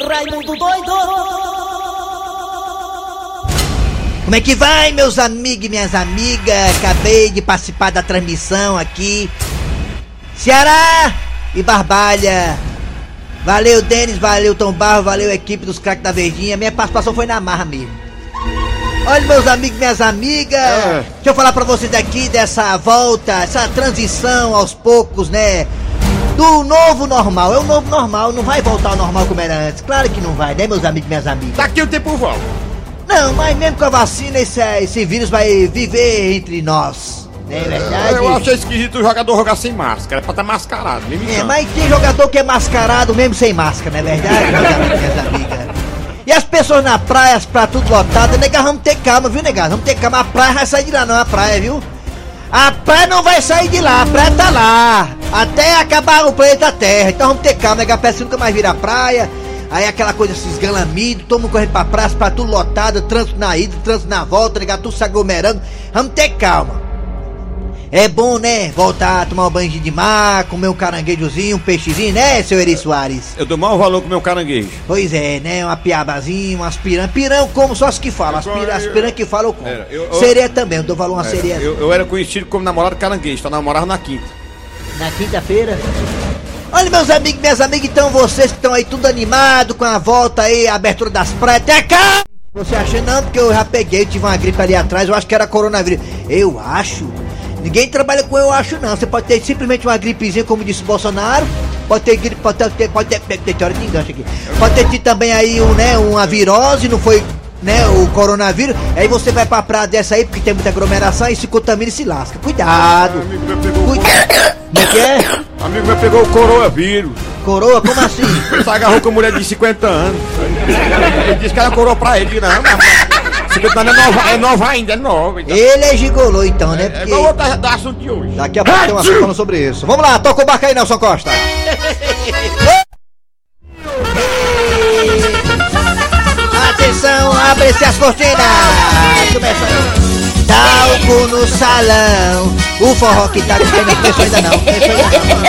Raimundo doido! Como é que vai, meus amigos e minhas amigas? Acabei de participar da transmissão aqui. Ceará e Barbalha. Valeu, Denis, valeu, Tom Barro, valeu, equipe dos craques da Verdinha. Minha participação foi na marra mesmo. Olha, meus amigos e minhas amigas, É. deixa eu falar pra vocês aqui dessa volta, essa transição aos poucos, né? Do novo normal. É o novo normal, não vai voltar ao normal como era antes. Claro que não vai, né, meus amigos e minhas amigas? Daqui o tempo volta. Não, mas mesmo com a vacina, esse, esse vírus vai viver entre nós. Não é verdade? Eu achei esquisito o jogador jogar sem máscara, é pra estar mascarado. Nem me É, mas tem jogador que é mascarado mesmo sem máscara, não é verdade, meus amigos, minhas amigas? E as pessoas na praia, as praias tudo lotadas, nega, vamos ter calma, viu, nega? Vamos ter calma, a praia vai sair de lá não, a praia, viu? A praia não vai sair de lá, a praia tá lá, até acabar o planeta Terra. Então vamos ter calma, parece que nunca mais vira a praia. Aí aquela coisa, esses galamidos, todo mundo correndo pra praia, pra tudo lotado, trânsito na ida, trânsito na volta, nega, tudo se aglomerando. Vamos ter calma. É bom, né? Voltar a tomar um banho de mar, comer um caranguejozinho, um peixezinho, né, seu Eri Soares? Eu dou mau valor com o meu caranguejo. Pois é, né? Uma piabazinha, umas piranha. Pirão como só as que falam. As, pira, as que falam eu como. Era, eu- eu- Sereia também, eu dou valor a uma sereia. Eu, eu era conhecido como namorado caranguejo, só namorava na quinta. Na quinta-feira. Olha, meus amigos, minhas amigas, então vocês que estão aí tudo animado com a volta aí, a abertura das praias. Até cá! Você acha não? Porque eu já peguei, tive uma gripe ali atrás, eu acho que era coronavírus. Eu acho. Ninguém trabalha com eu acho não. Você pode ter simplesmente uma gripezinha, como disse o Bolsonaro. Pode ter gripe, pode ter, pode ter, tem, teoria de enganche aqui. Pode ter tido também aí um, né, uma virose, não foi, né, o coronavírus. Aí você vai pra praia dessa aí, porque tem muita aglomeração, e se contamina e se lasca. Cuidado. Pegou, Cuidado. Como é que é? amigo meu pegou o coronavírus. Coroa, como assim? Ele se agarrou com mulher de 50 anos. Ele disse que ela coroa pra ele. Não, mas 50 anos é nova, é nova ainda, é nova. Então. Ele é gigolô então, né? É Porque igual outro da assunto de hoje. daqui a pouco tem um assunto falando sobre isso. Vamos lá, toca o barco aí, Nelson Costa. Atenção, abre-se as cortinas. Começa aí. Talco no salão. O forró que tá tendo não começou ainda não. Começou ainda não.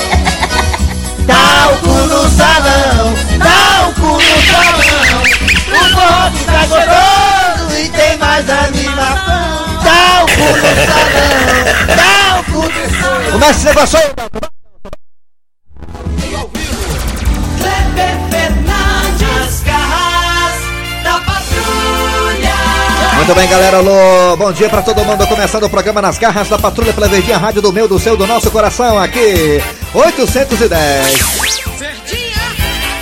Talco no salão. Talco no salão. O forró que tá gostoso e tem mais animação. Talco no salão. Talco no salão. Começa esse negócio aí. Muito bem, galera. Alô, bom dia pra todo mundo. Começando o programa Nas Garras da Patrulha pela Verdinha Rádio do meu, do seu, do nosso coração. Aqui, 810.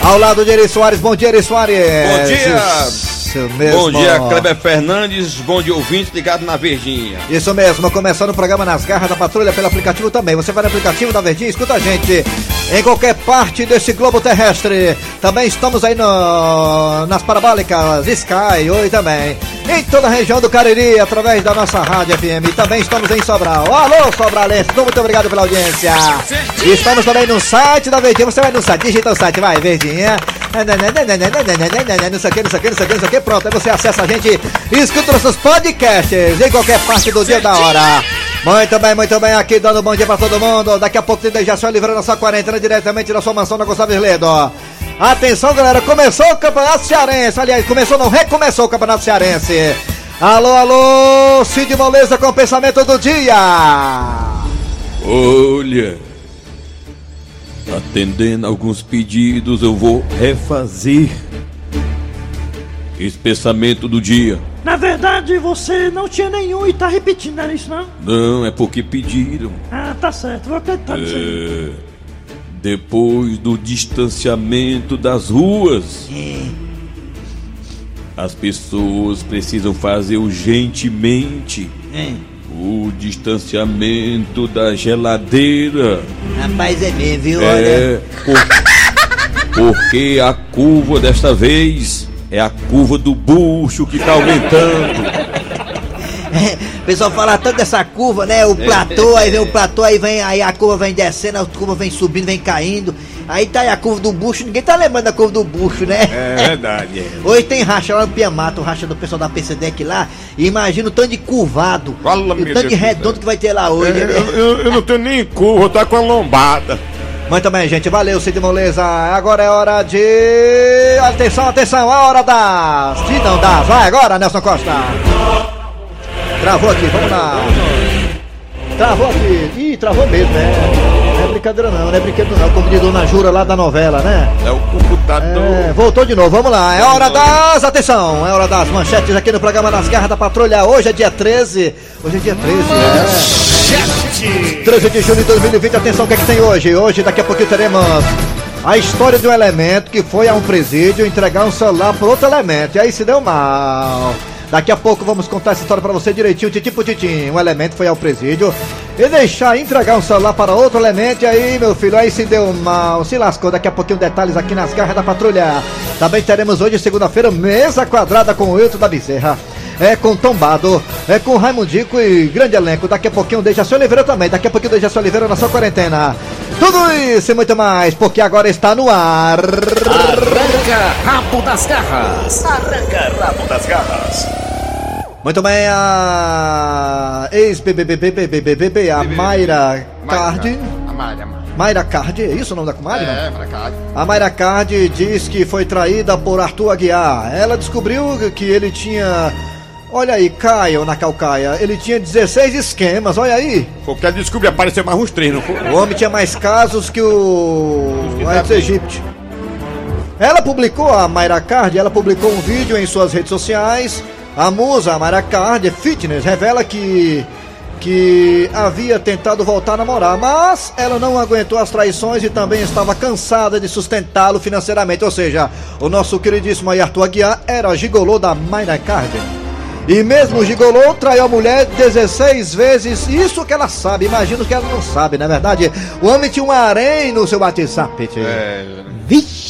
Ao lado de Eri Soares. Bom dia, Eri Soares. Bom dia. Isso mesmo. Bom dia, Kleber Fernandes. Bom dia, ouvinte ligado na Verdinha. Isso mesmo, começando o programa Nas Garras da Patrulha pelo aplicativo também. Você vai no aplicativo da Verdinha, escuta a gente em qualquer parte desse globo terrestre. Também estamos aí no, nas parabólicas Sky, Oi também. Em toda a região do Cariri, através da nossa rádio FM. E também estamos em Sobral. Alô, Sobralense, muito obrigado pela audiência. Estamos também no site da Verdinha. Você vai no site, digita o site, vai, Verdinha. Não sei o que, não sei o que, não sei o que, não sei o que. Pronto, aí você acessa a gente e escuta nossos podcasts em qualquer parte do dia da hora. Muito bem, muito bem, aqui dando bom dia pra todo mundo. Daqui a pouco tem Dejação livrando a sua quarentena diretamente da sua mansão na Gonçalves Ledo. Atenção, galera, começou o Campeonato Cearense. Aliás, começou, não recomeçou o Campeonato Cearense. Alô, alô, Cid Moleza com o pensamento do dia. Olha, atendendo alguns pedidos, eu vou refazer esse pensamento do dia. Na verdade, você não tinha nenhum e tá repetindo, não era isso não? Não, é porque pediram. Ah, tá certo, vou acreditar nisso. É, depois do distanciamento das ruas, as pessoas precisam fazer urgentemente o distanciamento da geladeira. Rapaz, é mesmo, viu? É, por- porque a curva desta vez é a curva do bucho que tá aumentando. O pessoal fala tanto dessa curva, né? O platô, aí vem o platô, aí vem, aí a curva vem descendo, a curva vem subindo, vem caindo. Aí tá aí a curva do bucho, ninguém tá lembrando da curva do bucho, né? É verdade. É. Hoje tem racha lá no Piamato, o racha do pessoal da PCDEC lá. Imagina o tanto de curvado. Fala, e o tanto de redondo que vai ter lá hoje. Eu, né? eu- eu não tenho nem curva, eu tô com a lombada. Muito bem, gente. Valeu, Cid Moleza. Agora é hora de. Atenção, atenção, a hora das. Se não das. Vai agora, Nelson Costa. Travou aqui, vamos lá. Travou aqui. Ih, travou mesmo, né? Não é brincadeira não, não é brinquedo não. Como diz Dona Jura lá da novela, né? É o computador. É, voltou de novo, vamos lá. É hora das. Atenção, é hora das manchetes aqui no programa Nas Garras da Patrulha. Hoje é dia 13. Hoje é dia 13, né? 13 de julho de 2020, atenção, o que é que tem hoje? Hoje, daqui a pouquinho, teremos a história de um elemento que foi a um presídio entregar um celular para outro elemento. E aí se deu mal. Daqui a pouco vamos contar essa história para você direitinho, titi titim. Um elemento foi ao presídio e deixar entregar um celular para outro elemento. E aí, meu filho, aí se deu mal, se lascou. Daqui a pouquinho detalhes aqui nas garras da patrulha. Também teremos hoje, segunda-feira, mesa quadrada com o Wilton da Bezerra é com Tombado, é com Raimundico e grande elenco. Daqui a pouquinho deixa Dejaci Oliveira também. Daqui a pouquinho deixa Dejaci Oliveira na sua quarentena. Tudo isso e muito mais, porque agora está no ar. Arranca rabo das garras. Arranca rabo das garras. Muito bem, a ex-BBBBBBBB, a Mayra Card. A Mayra, a Mayra. Mayra Card, é isso o nome da comadre? não? É, Mayra Card. A Mayra Card diz que foi traída por Arthur Aguiar. Ela descobriu que ele tinha. Olha aí, Caio na Calcaia. Ele tinha 16 esquemas, olha aí. Foi porque ela descobriu, apareceu mais uns três, não foi? O homem tinha mais casos que o. Aedes aegypti. Ela publicou, a Mayra Card, ela publicou um vídeo em suas redes sociais. A musa, a Mayra Card, fitness, revela que que havia tentado voltar a namorar, mas ela não aguentou as traições e também estava cansada de sustentá-lo financeiramente. Ou seja, o nosso queridíssimo aí Arthur Aguiar era gigolô da Mayra Card. E mesmo gigolô traiu a mulher 16 vezes, isso que ela sabe, imagino que ela não sabe, não é verdade? O homem tinha um harém no seu WhatsApp. tio. É. Vixe!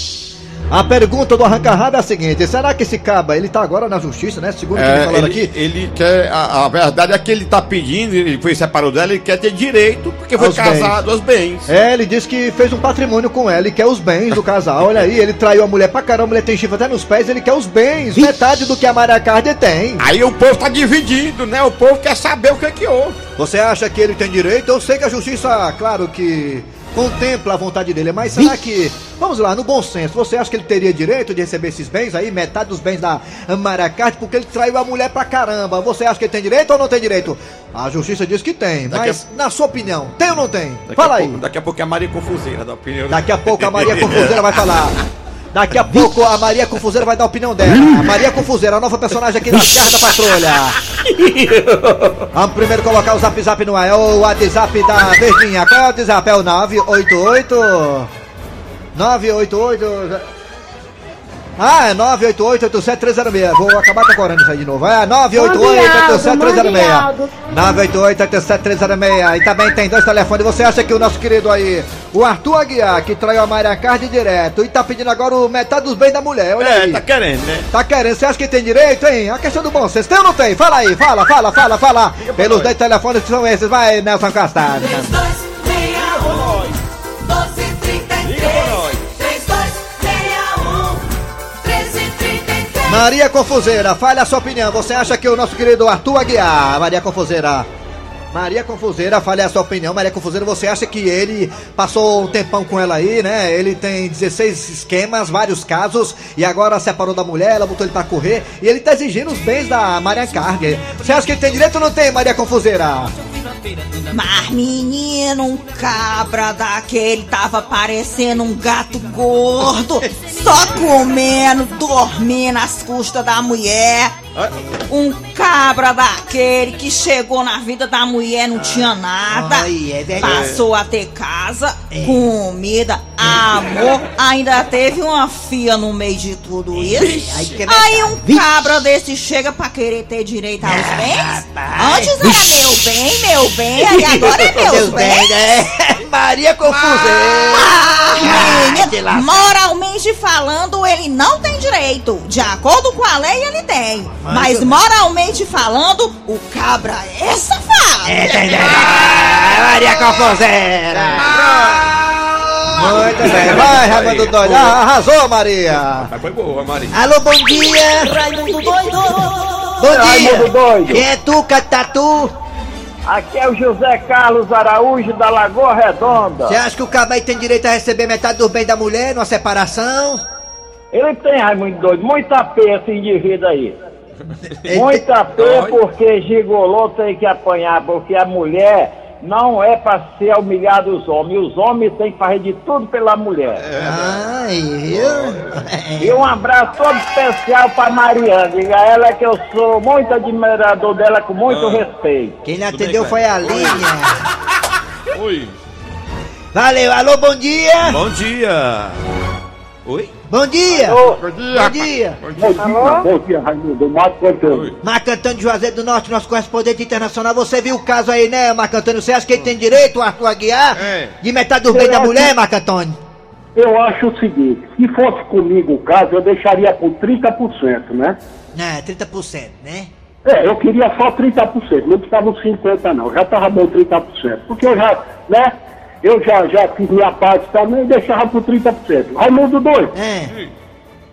A pergunta do arranca-rabo é a seguinte: será que esse caba ele tá agora na justiça, né? Segundo o que me É, falaram ele, aqui. ele quer. A, a verdade é que ele tá pedindo, ele foi separado dela, ele quer ter direito, porque foi Aos casado aos bens. É, ele disse que fez um patrimônio com ela e quer os bens do casal. Olha aí, ele traiu a mulher pra caramba, a mulher tem chifre até nos pés, ele quer os bens, metade do que a Maria Cardi tem. Aí o povo tá dividido, né? O povo quer saber o que é que houve. Você acha que ele tem direito? Eu sei que a justiça, claro que contempla a vontade dele, mas será que, vamos lá, no bom senso, você acha que ele teria direito de receber esses bens aí, metade dos bens da Maria Cardi, porque ele traiu a mulher pra caramba? Você acha que ele tem direito ou não tem direito? A justiça diz que tem, mas na sua opinião, tem ou não tem? Daqui Fala a aí. pouco- daqui a pouco é a Maria Confuseira da opinião. Daqui a pouco a Maria Confuseira vai falar. Daqui a pouco a Maria Confuseira vai dar a opinião dela. A Maria Confuseira, a nova personagem aqui nas garras da patrulha. Vamos primeiro colocar o zap zap no ar. É o WhatsApp da Verdinha. Qual é o WhatsApp? É o 988. 988. Ah, é 988-87306. Vou acabar decorando isso aí de novo. É 988-87306. 988-87306. E também tem dois telefones. Você acha que o nosso querido aí, o Arthur Aguiar, que traiu a Mayra Card direto e tá pedindo agora o metade dos bens da mulher? Olha É, aí. tá querendo, né? Tá querendo? Você acha que tem direito, hein? A questão do bom senso. Tem ou não tem? Fala aí, fala, fala, fala, fala. Pelos dois telefones que são esses. Vai, Nelson Castanho. 3261 Maria Confuseira, fale a sua opinião. Você acha que o nosso querido Arthur Aguiar, Maria Confuseira, Maria Confuseira, fale a sua opinião. Maria Confuseira, você acha que ele passou um tempão com ela aí, né? Ele tem 16 esquemas, vários casos, e agora separou da mulher, ela botou ele pra correr, e ele tá exigindo os bens da Maria Carga. Você acha que ele tem direito ou não tem, Maria Confuseira? Mas menino, um cabra daquele tava parecendo um gato gordo, só comendo, dormindo às custas da mulher. Um cabra daquele que chegou na vida da mulher, não tinha nada. Ai, é. Passou a ter casa, comida, amor, ainda teve uma filha no meio de tudo isso. Aí um cabra desse chega pra querer ter direito aos bens. Antes era meu bem, meu bem, aí agora é meus bens. Maria Confuseira! Ah, menina, moralmente falando, ele não tem direito. De acordo com a lei, ele tem. Mas moralmente falando, o cabra é safado. Maria Confuseira! Muito bem, vai, Raimundo Doido. Ah, Arrasou, Maria! Mas foi boa, Maria. Alô, bom dia! Raimundo doido Bom dia! É tu, Catatu? Aqui é o José Carlos Araújo da Lagoa Redonda. Você acha que o cabo aí tem direito a receber metade dos bens da mulher numa separação? Ele tem, Raimundo doido, muita P esse indivíduo aí. Ele Muita Olha. porque gigolô tem que apanhar, porque a mulher não é pra ser humilhar os homens. Os homens têm que fazer de tudo pela mulher. Ai, viu? E um abraço todo especial pra Mariana. Diga a ela que eu sou muito admirador dela, com muito respeito. Quem lhe Tudo bem, atendeu foi a linha. Oi. Valeu, alô, bom dia! Bom dia. Oi? Bom dia! Alô? Bom dia! Bom dia, Raimundo. Marco Antônio. Marco Antônio de Juazeiro do Norte, nosso correspondente internacional. Você viu o caso aí, né, Marco Antônio? Você acha que ele tem direito, o Arthur Aguiar, É. de metade dos bens da mulher, Marco Antônio? Eu acho o seguinte, se fosse comigo o caso, eu deixaria por 30%, né? É, 30%, né? É, eu queria só 30%, não precisava uns 50% não, já tava bom 30%. Porque eu já, né? Eu já, já fiz minha parte também e deixava por 30%. Raimundo doido, É.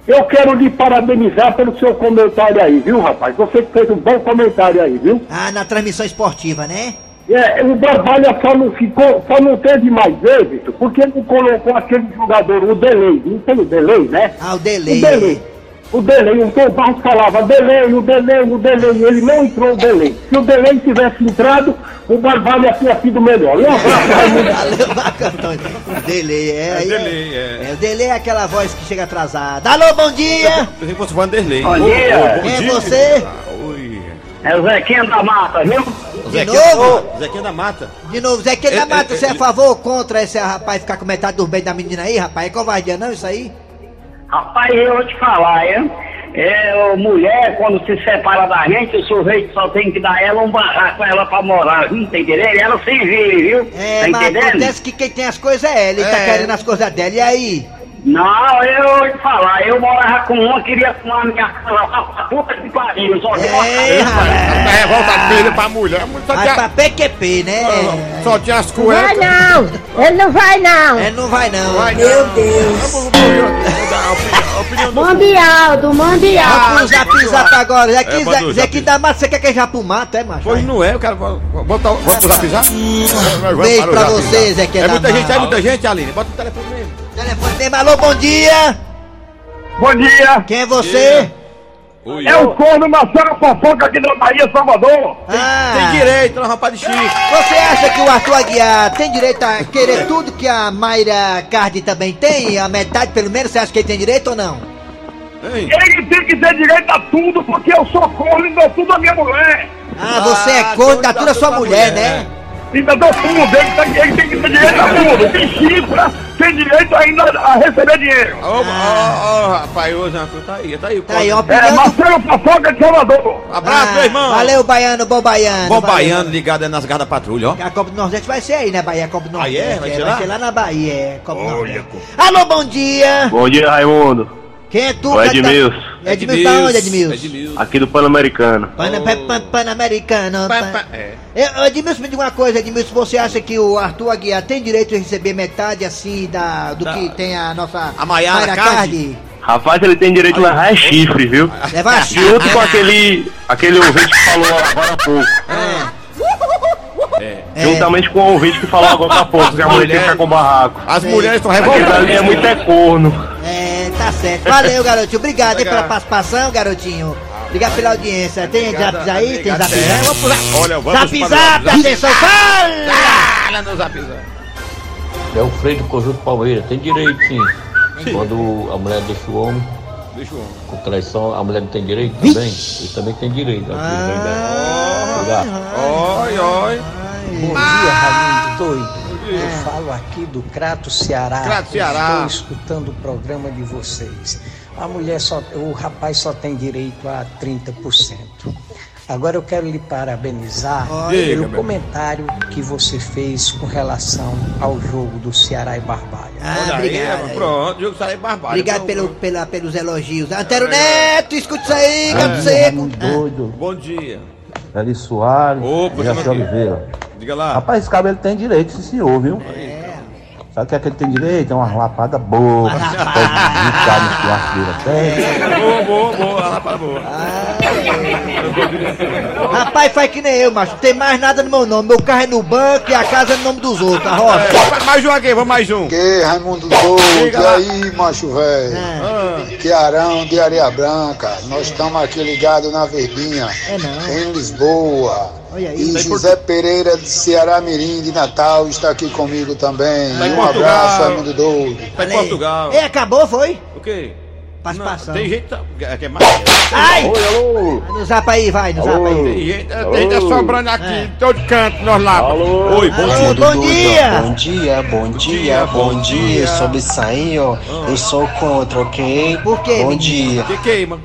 eu quero lhe parabenizar pelo seu comentário aí, viu, rapaz? Você fez um bom comentário aí, viu? Ah, na transmissão esportiva, né? É, o Barbalha só não ficou, só não teve mais êxito, porque ele colocou aquele jogador, o Delay, não tem o Delay, né? Ah, o O delay. O delay, o Tom Barros falava delay, o delay, o delay, ele não entrou o delay. Se o delay tivesse entrado, o Barbalha tinha sido melhor. Um abraço. Valeu. O delay, é. aí delay, é. É, o delay é aquela voz que chega atrasada. Alô, bom dia! Pensei que fosse Vanderlei. Bom dia. Quem é você? Ah, Oi. É o Zequinha da Mata, viu? De novo? Zequinha da Mata. De novo, Zé Quem da É, Mata, é, você é é, a favor ou contra esse rapaz ficar com metade dos bens da menina aí, rapaz? É covardia não isso aí? Rapaz, eu vou te falar, hein? É, mulher, quando se separa da gente, o sujeito só tem que dar ela um barraco ela pra morar, viu? Tá entendendo? Ela se vive, viu? É, tá mas entendendo? acontece que quem tem as coisas é ele, ele tá É. querendo as coisas dela, e aí? Não, eu te falar, eu morava com uma, queria tomar minha casa puta que pariu, só que É, rapaz. revolta filho pra mulher. Só Vai pra PQP, né? só tinha as Vai cuecas. não! Ele não vai não! É, não vai não. Vai Meu não. Deus. Mundial, do Mundial! Vamos pro zap zap agora. É, Zé, o Zé zap. Quim da Mata, você quer que já pro mato, é, macho? Pois não é, eu quero... Bota, bota o zap zap? beijo pra você, Zé Quim É da muita gente, é muita gente, Aline. Bota o telefone. Telefone mesmo, alô, bom dia. Bom dia! Quem é você? Oi. É o corno Marcelo Fofoca aqui da Bahia, Salvador! Ah, Tem direito, não, rapaz de Chico. Você acha que o Arthur Aguiar tem direito a querer tudo que a Mayra Cardi também tem? A metade, pelo menos, você acha que ele tem direito ou não? Hein? Ele tem que ter direito a tudo, porque eu sou corno e dou tudo a minha mulher! Ah, você é da dá tudo a sua mulher, mulher, né? Ainda dou tudo, ele tem, ele tem que ter direito a tudo! Tem chifra, tem direito ainda a receber dinheiro! Ô, ô, ô, rapaz, ô, Zé Arthur, tá aí, tá aí. Tá aí, É, opinião do... Marcelo Fofoca de Salvador! Abraço, Ah, meu irmão. Valeu, Baiano, bom Baiano. Bom valeu. baiano ligado aí nas garras da patrulha, ó. A Copa do Nordeste vai ser aí, né, Bahia? A Copa do Ah, Nordeste. é? Vai ser lá? na Bahia, é. Copa do Olha, Nordeste. pô. Alô, bom dia. Bom dia, Raimundo. Quem é tu? O cara? Edmilson. Edmilson, tá onde, Edmilson? Edmilson. Aqui do Pan-Americano. Pana, pan, pan, Pan-Americano. Pa- pan- pa- é. É, Edmilson, me diga uma coisa, Edmilson, você acha que o Arthur Aguiar tem direito de receber metade, assim, da, do Da- que tem a nossa... A Maiara Mayra Cardi? Rapaz, ele tem direito a levar é chifre, viu? Levar Junto com aquele, aquele ouvinte que falou agora há pouco. É. É. Juntamente com o ouvinte que falou agora há pouco, que a mulher tem que ficar com barraco. As mulheres estão Aquele revoltadas. ali é muito é corno. Tá certo. Valeu, garotinho. Obrigado aí pela participação, garotinho. Obrigado pela audiência. Tem zaps aí? Tem zap É, vamos zap. Olha, vamos Zap zap, zap. atenção, fala! Fala no zap zap. É o freio do conjunto Palmeiras, tem direito sim. Quando a mulher deixa o homem Deixa o homem. com traição, a mulher não tem direito também? Ele também tem direito. Ah. Obrigado. Oi, oi. Bom dia, Raimundo Doido. Eu falo aqui do Crato Ceará. Crato, Ceará. Estou escutando o programa de vocês. A mulher só, o rapaz só tem direito a 30%. Agora eu quero lhe parabenizar Diga, pelo comentário que você fez com relação ao jogo do Ceará e Barbalha. Ah, Olha aí, obrigado. pronto, jogo sai barbado. Obrigado pelo, pela, pelos elogios. Antero Neto, escuta isso aí, gato seco. Doido. Bom dia. Eli Soares. Opa, aqui. Oliveira. Diga lá. Rapaz, esse cabelo tem direito, sim senhor, viu? É. Sabe o que é que ele tem direito? É uma lapada boa. Pode ficar no dele até. Boa, boa, boa, lapada boa. Rapaz, faz que nem eu, macho. Não tem mais nada no meu nome. Meu carro é no banco e a casa é no nome dos outros, a roça. Mais um aqui, vamos mais um. Que Raimundo Doido, e aí, macho velho? Ah. Que Arão de Areia Branca, nós estamos aqui ligados na Verdinha, É não. em Lisboa. Olha aí. E Tá José Pereira de Ceará Mirim de Natal está aqui comigo também. Tá um Portugal. abraço, Raimundo Doido. Tá em Portugal. E acabou, foi? O quê? Participação. Tem gente que que é mais. Ai! Oi, alô! Vai no zap aí, vai, no zap Tem aí. gente, tem gente sobrando aqui É. em todo canto, nós lá. Alô? Oi, bom Alô, dia. bom dia! Bom dia, bom dia, bom dia. Sobre isso aí, ó, eu sou contra, ok? Por quê, Bom menino? dia. Que queima.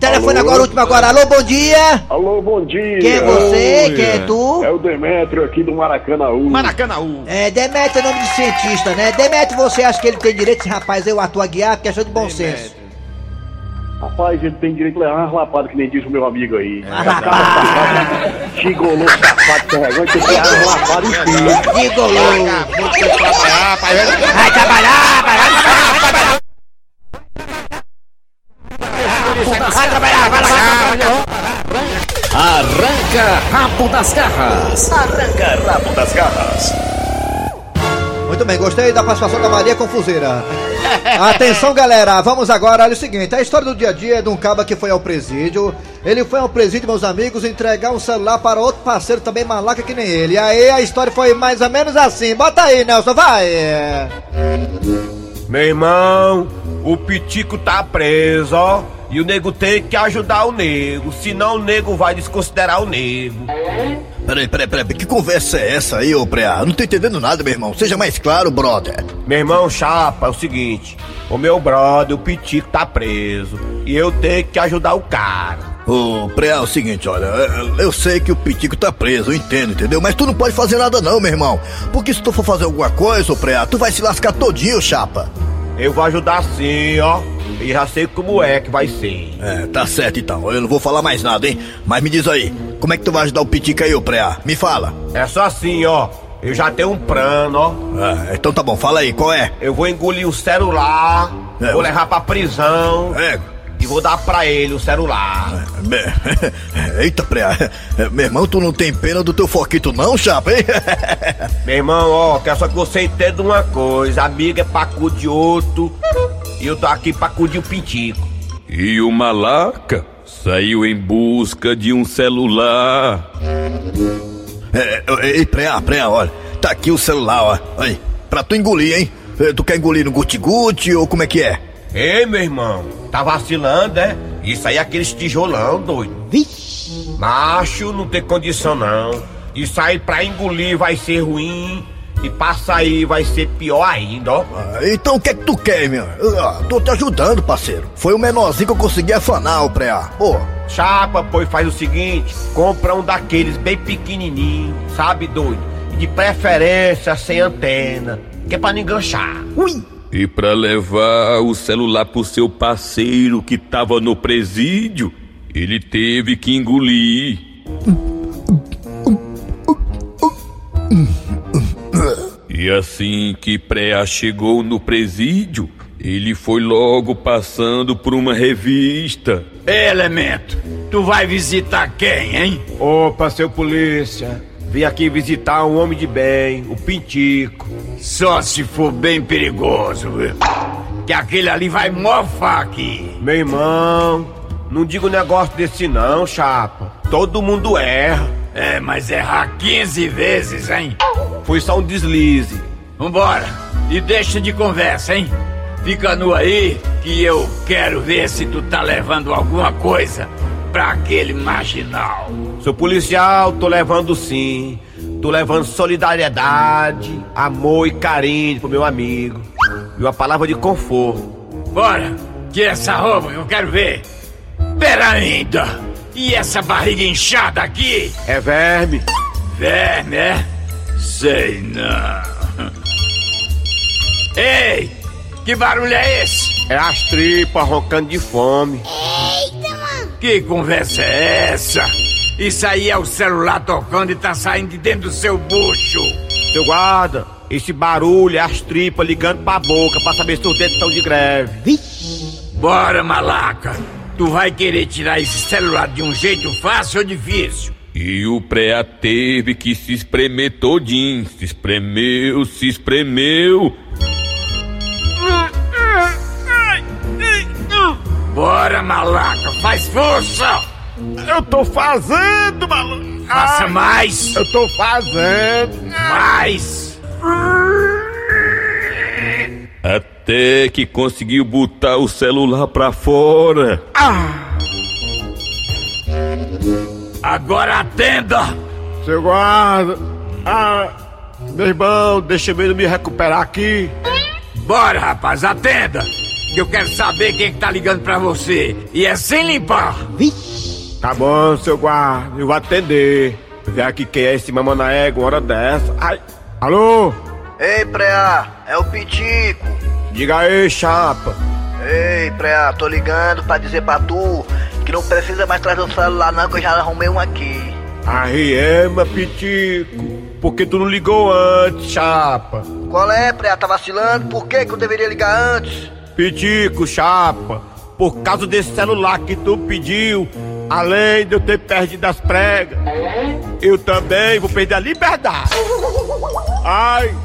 Telefone Alô? agora, último agora. Alô, bom dia! Alô, bom dia! Quem é você? Oi. Quem é tu? É o Demetrio aqui do Maracanaú. Maracanaú. É, Demetrio é nome de cientista, né? Demetrio, você acha que ele tem direito, esse rapaz, eu atuo a guiar, questão de bom senso. Rapaz, ele tem direito a levar umas lapadas, que nem diz o meu amigo aí. Uma lapada. Chigolou, safado, carregante, tem que ter umas lapadas em si. Gigolô! Trabalhar, pai. Vai trabalhar, vai trabalhar, vai Arranca rabo das garras. Arranca rabo das garras. Muito bem, gostei da participação da Maria Confuseira. Atenção, galera, vamos agora. Olha o seguinte: a história do dia a dia é de um caba que foi ao presídio. Ele foi ao presídio, meus amigos, entregar um celular para outro parceiro também malaca que nem ele. Aí a história foi mais ou menos assim. Bota aí, Nelson, vai! Meu irmão, o Pitico tá preso, ó. E o nego tem que ajudar o nego, senão o nego vai desconsiderar o nego. Peraí, peraí, peraí, que conversa é essa aí, ô Preá? Não tô entendendo nada, meu irmão. Seja mais claro, brother. Meu irmão, chapa, é o seguinte: o meu brother, o Pitico, tá preso. E eu tenho que ajudar o cara. Ô, Preá, é o seguinte, olha, eu- sei que o Pitico tá preso, eu entendo, entendeu? Mas tu não pode fazer nada não, meu irmão. Porque se tu for fazer alguma coisa, ô Preá, tu vai se lascar todinho, chapa. Eu vou ajudar sim, ó. E já sei como é que vai ser. É, tá certo então. Eu não vou falar mais nada, hein? Mas me diz aí, como é que tu vai ajudar o Pitico aí, ô Preá? Me fala. É só assim, ó. Eu já tenho um plano, ó. Ah, então tá bom, fala aí, qual é? Eu vou engolir o celular, É, vou levar pra prisão. É. E vou dar pra ele o celular. Eita, Preá, meu irmão, tu não tem pena do teu foquito não, chapa, hein? Meu irmão, ó, quero só que você entenda uma coisa. Amiga é pacu de outro. E eu tô aqui pra acudir o pintico. E o malaca saiu em busca de um celular. É, é, ei, Preá, Preá, olha, tá aqui o celular, ó. Aí, pra tu engolir, hein? É, Tu quer engolir no guti-guti ou como é que é? Ei, meu irmão, tá vacilando, é? Isso aí é aqueles tijolão, doido. Macho, não tem condição não. Isso aí pra engolir vai ser ruim. E pra sair vai ser pior ainda, ó. Ah, Então o que é que tu quer, meu? Ah, tô te ajudando, parceiro. Foi o menorzinho que eu consegui afanar, ô Preá. Pô, Chapa, pois faz o seguinte: compra um daqueles bem pequenininho, sabe, doido? E de preferência sem antena, que é pra não enganchar. Ui! E pra levar o celular pro seu parceiro que tava no presídio, ele teve que engolir. E assim que Preá chegou no presídio, ele foi logo passando por uma revista. Ei, elemento, tu vai visitar quem, hein? Opa, seu polícia, vim aqui visitar um homem de bem, o Pintico. Só se for bem perigoso, viu? Que aquele ali vai mofar aqui. Meu irmão, não diga um negócio desse não, chapa. Todo mundo erra. É, mas errar 15 vezes, hein? Foi só um deslize. Vambora, e deixa de conversa, hein? Fica nu aí, que eu quero ver se tu tá levando alguma coisa pra aquele marginal. Sou policial, tô levando sim. Tô levando solidariedade, amor e carinho pro meu amigo. E uma palavra de conforto. Bora, tira essa roupa eu quero ver. Pera ainda, e essa barriga inchada aqui? É verme. Verme, é? Sei não. Ei, que barulho é esse? É as tripas roncando de fome. Que conversa é essa? Isso aí é o celular tocando e tá saindo de dentro do seu bucho. Seu guarda, esse barulho é as tripas ligando pra boca pra saber se os dedos estão de greve. Bora, malaca. Tu vai querer tirar esse celular de um jeito fácil ou difícil? E o pré teve que se espremer todinho. Se espremeu, se espremeu. Faz força! Eu tô fazendo, maluco! Faça Ai, mais! Eu tô fazendo! Mais! Até que conseguiu botar o celular pra fora. Agora atenda! Seu guarda! Ah, meu irmão, deixa eu me recuperar aqui. Bora, rapaz, atenda! Que eu quero saber quem é que tá ligando pra você. E é sem limpar! Tá bom, seu guarda, eu vou atender. Vê aqui quem é esse mamão na égua, hora dessa. Ai, alô? Ei, Preá, é o Pitico. Diga aí, chapa. Ei, Preá, tô ligando pra dizer pra tu que não precisa mais trazer o celular não, que eu já arrumei um aqui. Arriema, Pitico. Por que tu não ligou antes, chapa? Qual é, Preá? Tá vacilando? Por que que eu deveria ligar antes? Pitico, chapa. Por causa desse celular que tu pediu, além de eu ter perdido as pregas, eu também vou perder a liberdade. Ai!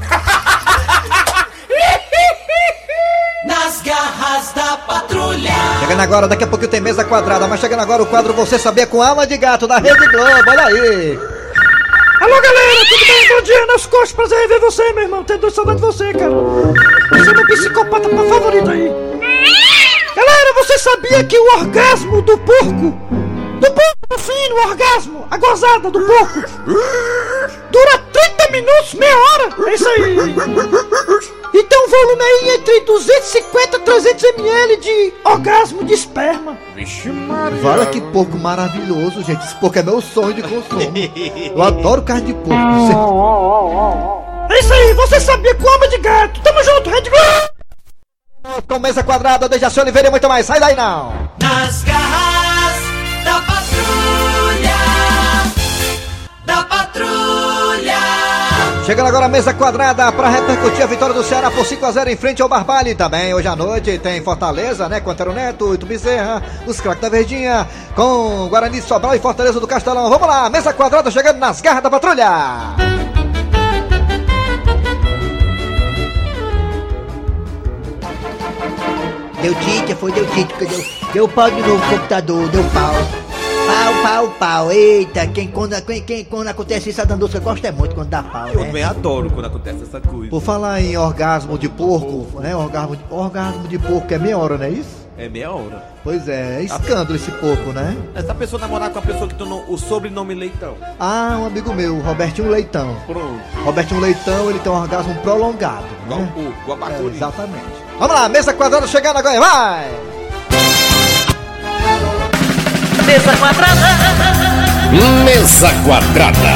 Nas garras da patrulha. Chegando agora, daqui a pouco tem mesa quadrada, mas chegando agora o quadro Você Sabia com Alma de Gato da Rede Globo, olha aí. Alô, galera, tudo bem? Bom dia, nas costas, prazer em ver você, meu irmão. Tenho dois saudade de você, cara. Você é meu psicopata favorito aí. Galera, você sabia que o orgasmo do porco, do porco fino, o orgasmo, a gozada do porco, dura 30 minutos, meia hora? É isso aí. E tem um volume aí entre 250 e 300 ml de orgasmo de esperma. Vixe, Maria. Fala que porco maravilhoso, gente. Esse porco é meu sonho de consumo. Eu adoro carne de porco. É isso aí, você sabia o homem de gato. Tamo junto, Red Globo. Com mesa quadrada, Dejaci Oliveira e muito mais. Sai daí não. Nas garras da patrulha. Da patrulha. Chegando agora a mesa quadrada para repercutir a vitória do Ceará por 5x0 em frente ao Barbali. Também hoje à noite tem Fortaleza, né? Com Antero Neto, Ito Bezerra, os craques da Verdinha, com Guarani Sobral e Fortaleza do Castelão. Vamos lá, mesa quadrada chegando nas garras da patrulha. Deu tite, foi deu tite, deu, deu pau de novo no computador, deu pau. Pau, pau, pau. Eita, quem quando, quem, quem, quando acontece isso, a Dandusca gosta muito quando dá pau, Eu né? também adoro quando acontece essa coisa. Por falar em orgasmo de porco, né? Orgasmo de, orgasmo de porco é meia hora, não é isso? É meia hora. Pois é, é escândalo esse porco, né? Essa pessoa namorar com a pessoa que tornou o sobrenome Leitão. Ah, um amigo meu, Robertinho Leitão. Pronto. Robertinho Leitão, ele tem um orgasmo prolongado. Igual né? o porco, igual a É, exatamente. Vamos lá, mesa quadrada chegando agora, vai! Mesa quadrada. Mesa quadrada.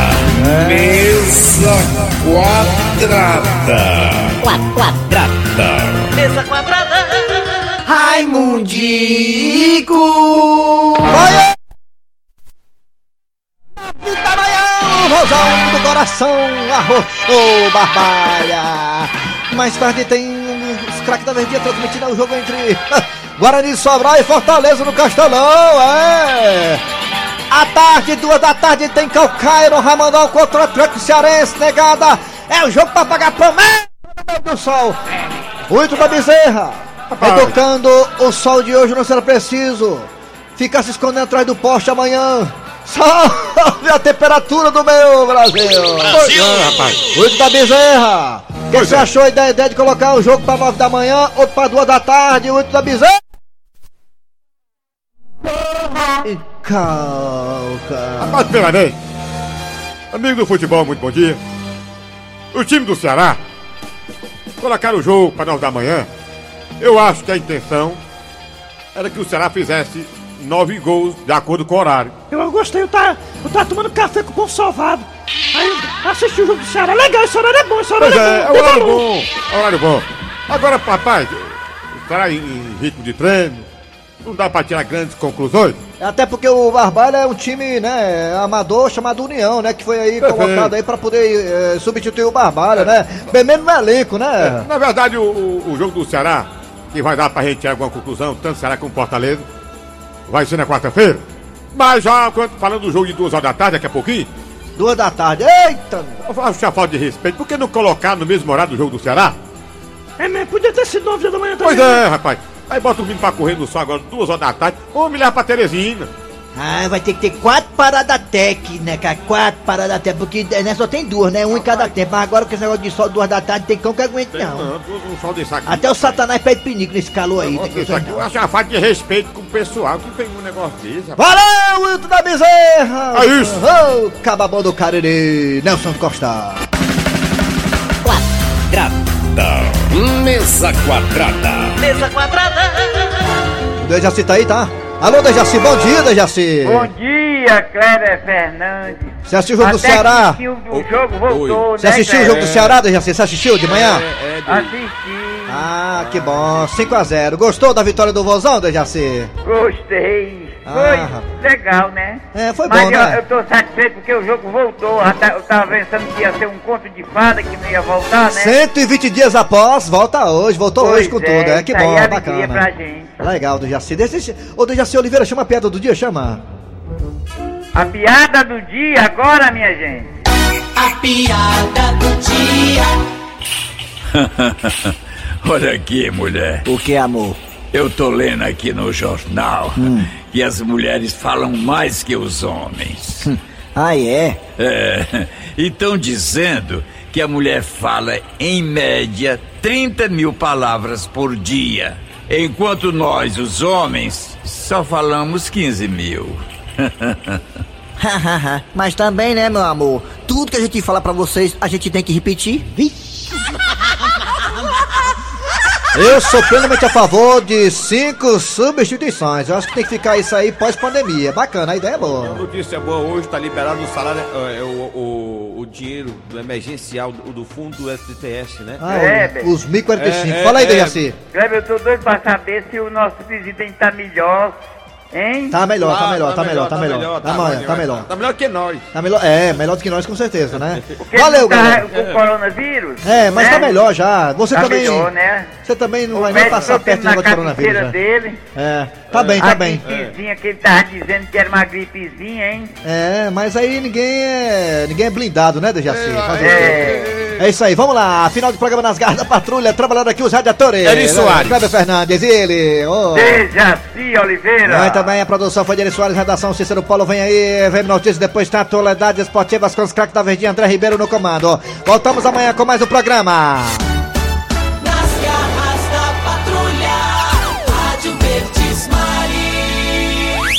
Mesa quadrada. Quadrada. Mesa quadrada. Raimundico! Vai! Itabaião, Rosão do coração, arrochou, barbalha! Mais tarde tem os craques da Verdinha transmitindo o jogo entre Guarani de Sobral e Fortaleza no Castelão, é! À tarde, duas da tarde, tem Calcaia no Ramandão contra o Tranco Cearense, negada! É o jogo pra pagar promessa do sol! Oito da Bezerra! Educando o sol de hoje não será preciso ficar se escondendo atrás do poste amanhã. Salve a temperatura do meu Brasil! Brasil! Ah, rapaz. Oito da Bezerra! O que você achou da ideia de colocar o jogo para nove da manhã, outro para duas da tarde, oito da Bezerra? E Calca. Rapaz, primeiramente, amigo do futebol, muito bom dia. O time do Ceará colocaram o jogo para nove da manhã. Eu acho que a intenção era que o Ceará fizesse nove gols de acordo com o horário. Eu gostei, eu tava, eu tava tomando café com o pão salvado. Aí assisti o jogo do Ceará. Legal, esse horário é bom, esse horário Pois é, é, é bom. tem horário bom, é horário bom. Agora, papai, o Ceará em, em ritmo de treino, não dá pra tirar grandes conclusões. Até porque o Barbalha é um time, né, amador chamado União, né, que foi aí Perfeito. colocado aí pra poder eh, substituir o Barbalha, né? Bem mesmo no elenco, né? Na verdade, o, o- jogo do Ceará, que vai dar pra gente tirar alguma conclusão, tanto Ceará como Fortaleza, vai ser na quarta-feira. Mas já falando do jogo de duas horas da tarde, daqui a pouquinho. Duas da tarde, eita! Eu acho a falta de respeito. Por que não colocar no mesmo horário do jogo do Ceará? É mesmo, podia ter sido 9 da manhã Pois também. é, rapaz. Aí bota o menino pra correr no sol agora, duas horas da tarde. Ou me leva pra Teresina. Ah, vai ter que ter quatro paradas tech, né, cara? Quatro paradas tech, porque né, só tem duas, né? Um em cada tempo. Mas agora com esse negócio de sol duas da tarde, tem cão que aguenta, não. Não, um sol desse aqui. Até o satanás pede pinico nesse calor aí. Tem que Isso aqui eu acho uma falta de respeito com o pessoal que tem um negócio desse. rapaz. Valeu, Wilton da Bezerra! É isso. Ô, cababão do Cariri, Nelson Costa. Quadrada. Mesa quadrada. Mesa quadrada. O Dejaci tá aí, tá? Alô, Dejaci, bom dia, Dejaci. Bom dia, Cléber Fernandes. Você assistiu o jogo do Até Ceará? que o do jogo voltou, Você né, assistiu o jogo do? Ceará, Dejaci? Você assistiu de manhã? Assisti, Ah, que bom. 5x0. Gostou da vitória do Vozão, Dejaci? gostei. Ah, Foi legal, né? É, foi Mas bom, eu, né? eu tô satisfeito porque o jogo voltou. Eu ta- Eu tava pensando que ia ser um conto de fada, que não ia voltar, né? 120 dias após, volta hoje, voltou Pois hoje com é, tudo. É que bom, é alegria bacana. pra gente. Legal, Dejaci. Deixa, ô, Dejaci Oliveira, chama a piada do dia, chama. A piada do dia agora, minha gente. A piada do dia. Olha aqui, mulher. O que, amor? Eu tô lendo aqui no jornal que as mulheres falam mais que os homens. Ah, é? É. E estão dizendo que a mulher fala, em média, 30 mil palavras por dia. Enquanto nós, os homens, só falamos 15 mil. Mas também, né, meu amor? Tudo que a gente fala pra vocês, a gente tem que repetir. Vixe. Eu sou plenamente a favor de cinco substituições. Eu acho que tem que ficar isso aí pós-pandemia. Bacana, a ideia é A boa. notícia boa hoje, tá liberado o salário, é, o, o, o dinheiro do emergencial, do, do fundo do STS, né? Ah, É, os 1045. É, é, Fala aí, é. Dejaci. Cleber, eu tô doido pra saber se o nosso presidente tá melhor, hein? Tá melhor, tá Ah, melhor, tá melhor, tá melhor. Tá melhor, tá melhor. Tá melhor que nós. Tá melhor, é, melhor do que nós com certeza, né? Porque Valeu, tá galera. com o coronavírus. É, mas né? tá melhor já. Você Tá também. melhor, né? Você também não O vai nem passar perto do coronavírus. né? dele. É, tá bem, tá a bem. gripezinha que ele tava dizendo que era uma gripezinha, hein? É, mas aí ninguém é. ninguém é blindado, né, Dejaci? Fazer o é. É isso aí, vamos lá. Final do programa nas garras da patrulha, trabalhando aqui os radiadores. Eri Soares. Cleber Fernandes, e ele. Dejaci Oliveira. Muito bem, a produção foi de Eri Soares, redação Cícero Paulo, vem aí, vem notícias, depois tá atualidades esportivas com os craques da Verdinha, André Ribeiro no comando. Voltamos amanhã com mais um programa.